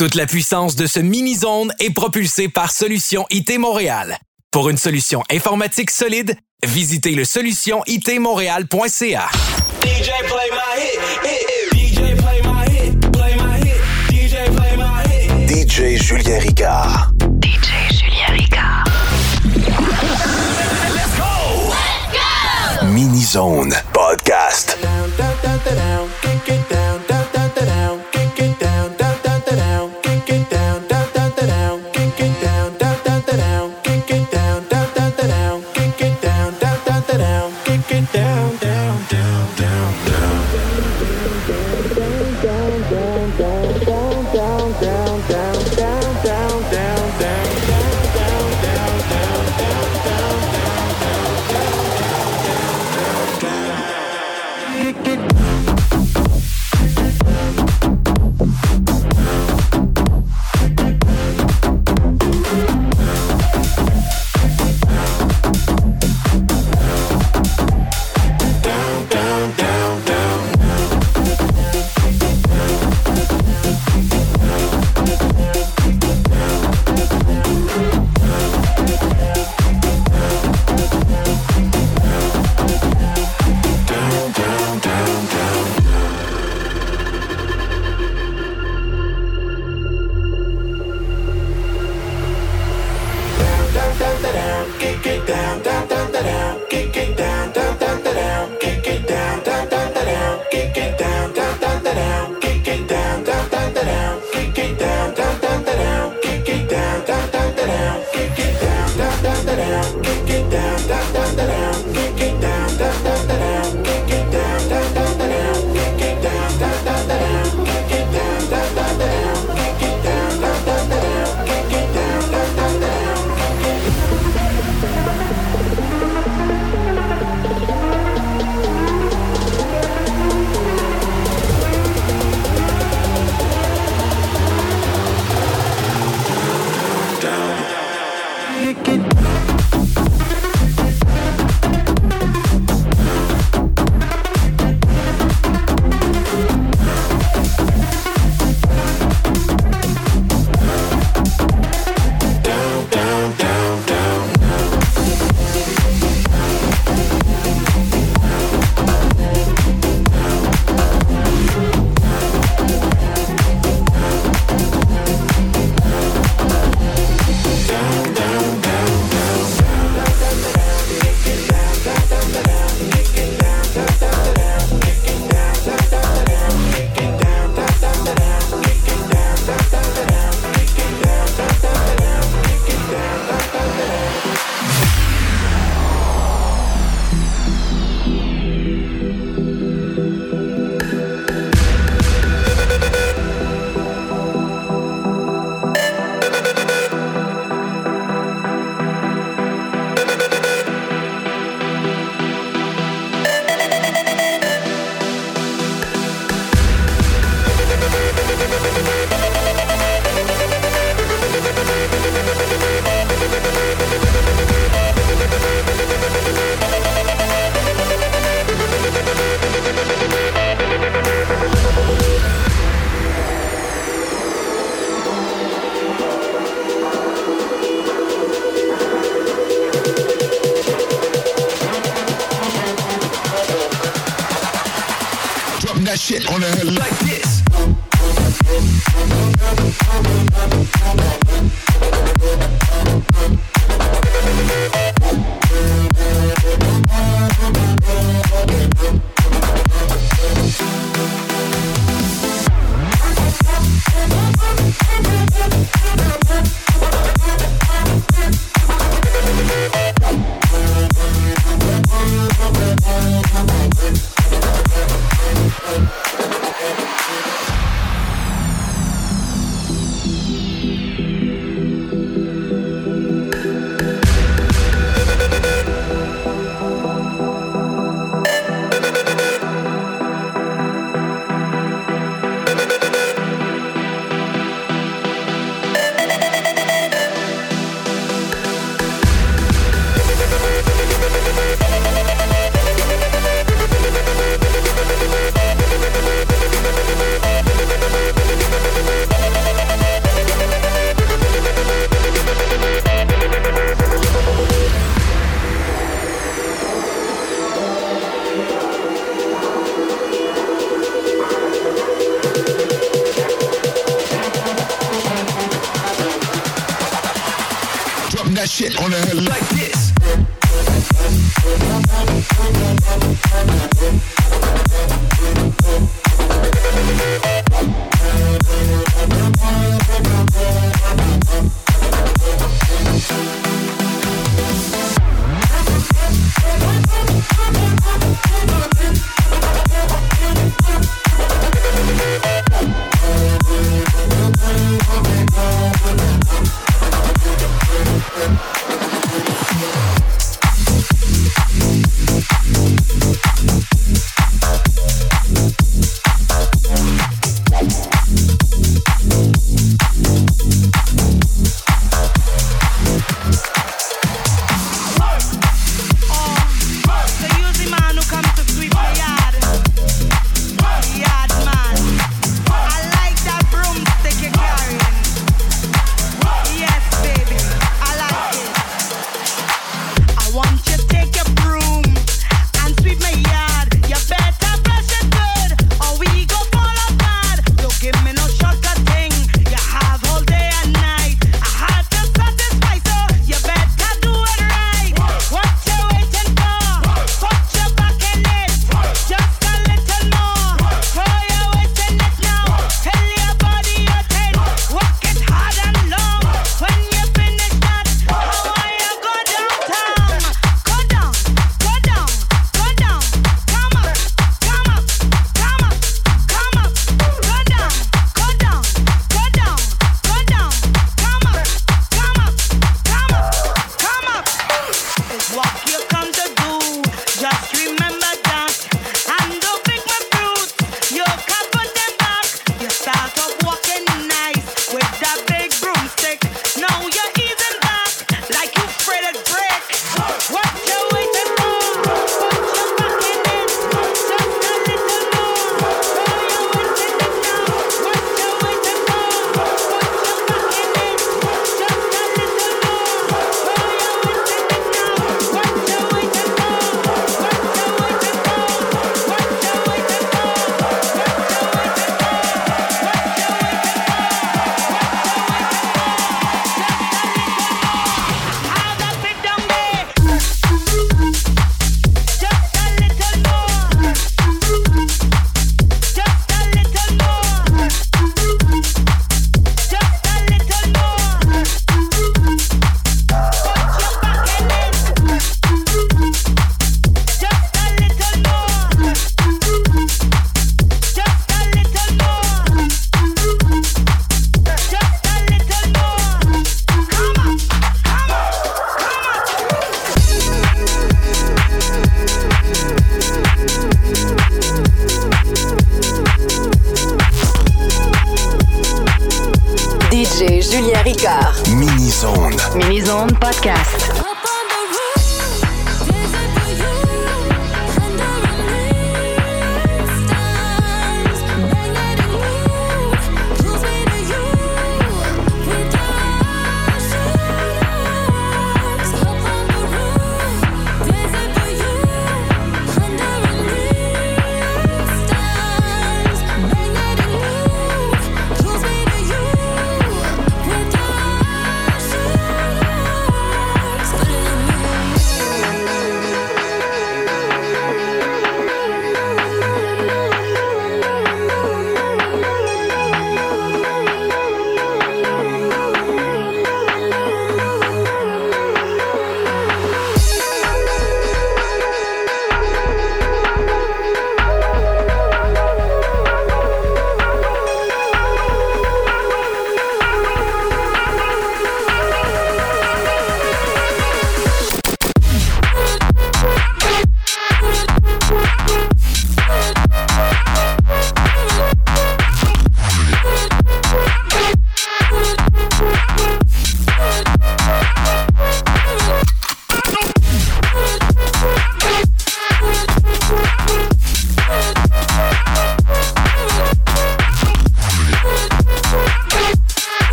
Toute la puissance de ce mini-zone est propulsée par Solution IT Montréal. Pour une solution informatique solide, visitez le solutionitmontréal.ca. DJ play my hit, hit, hit. DJ play my hit, play my hit. DJ play my hit. DJ Julien Ricard. DJ Julien Ricard. Let's go! Let's go! Mini Zone Podcast.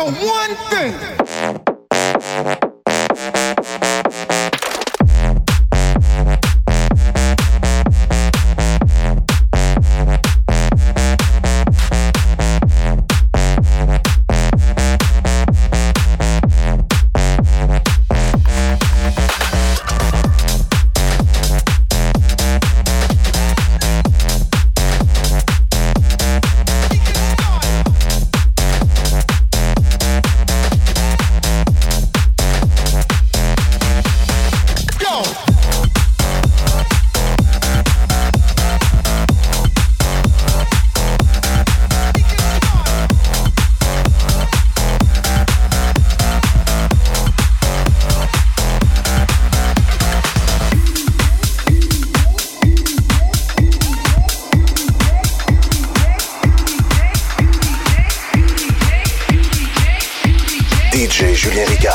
Know one thing. Federica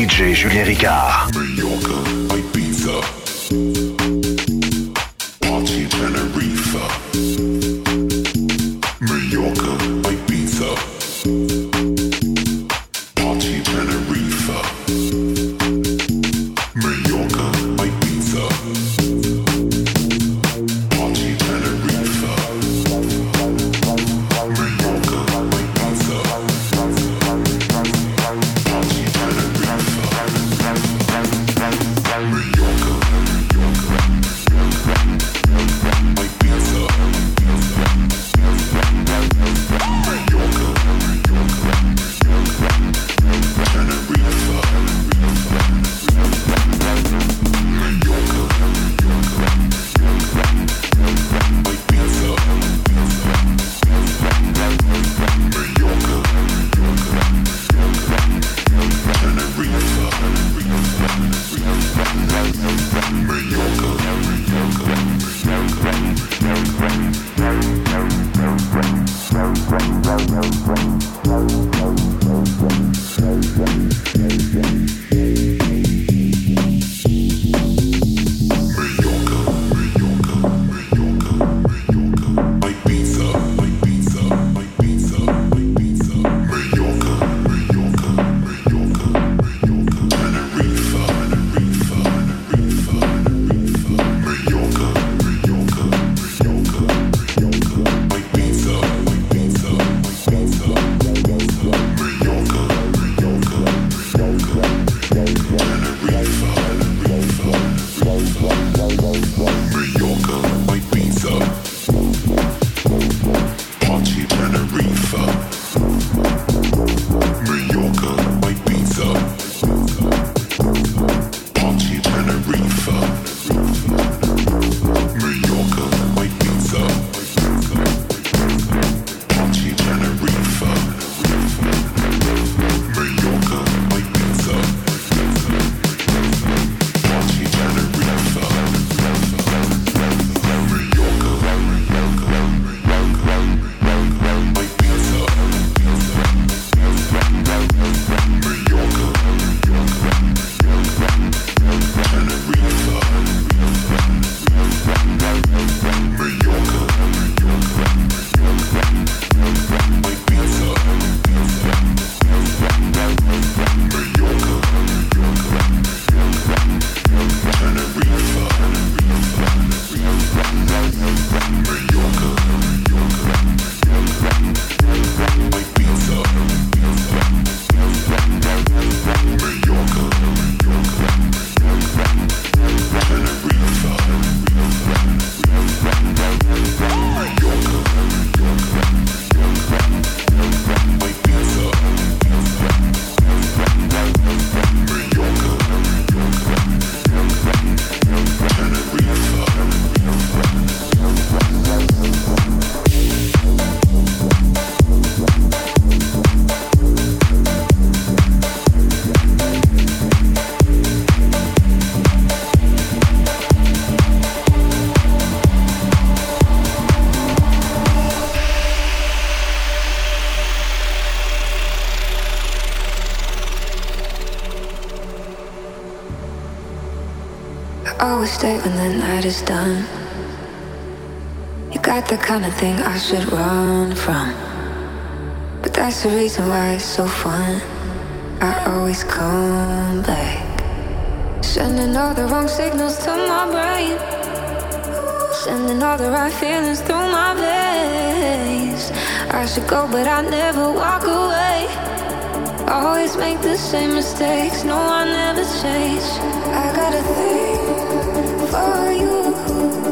DJ Julien Ricard. Is done. You got the kind of thing I should run from. But that's the reason why it's so fun. I always come back. Sending all the wrong signals to my brain. Sending all the right feelings through my veins. I should go, but I never walk away. Always make the same mistakes. No, I never change. I got a thing for you.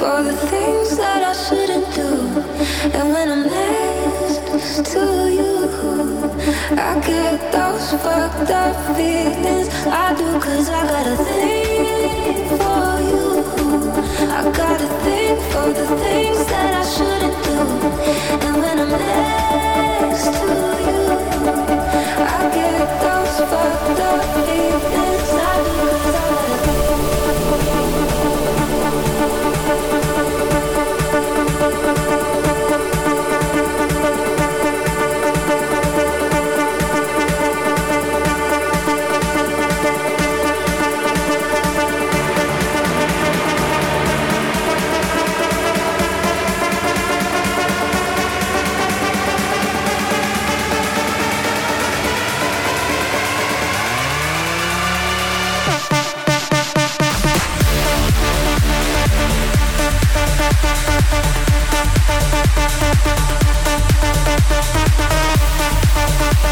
for the things that I shouldn't do. And when I'm next to you, I get those fucked up feelings. I do, cause I got a thing for you. I got a thing for the things that I shouldn't do. And when I'm next to you,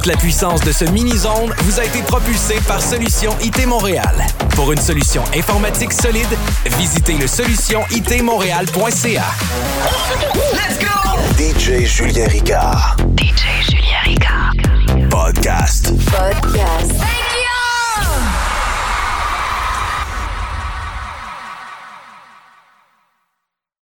Toute la puissance de ce mini-zone vous a été propulsée par Solution IT Montréal. Pour une solution informatique solide, visitez le solutionitmontréal.ca. Let's go! DJ Julien Ricard. DJ Julien Ricard. Podcast. Podcast.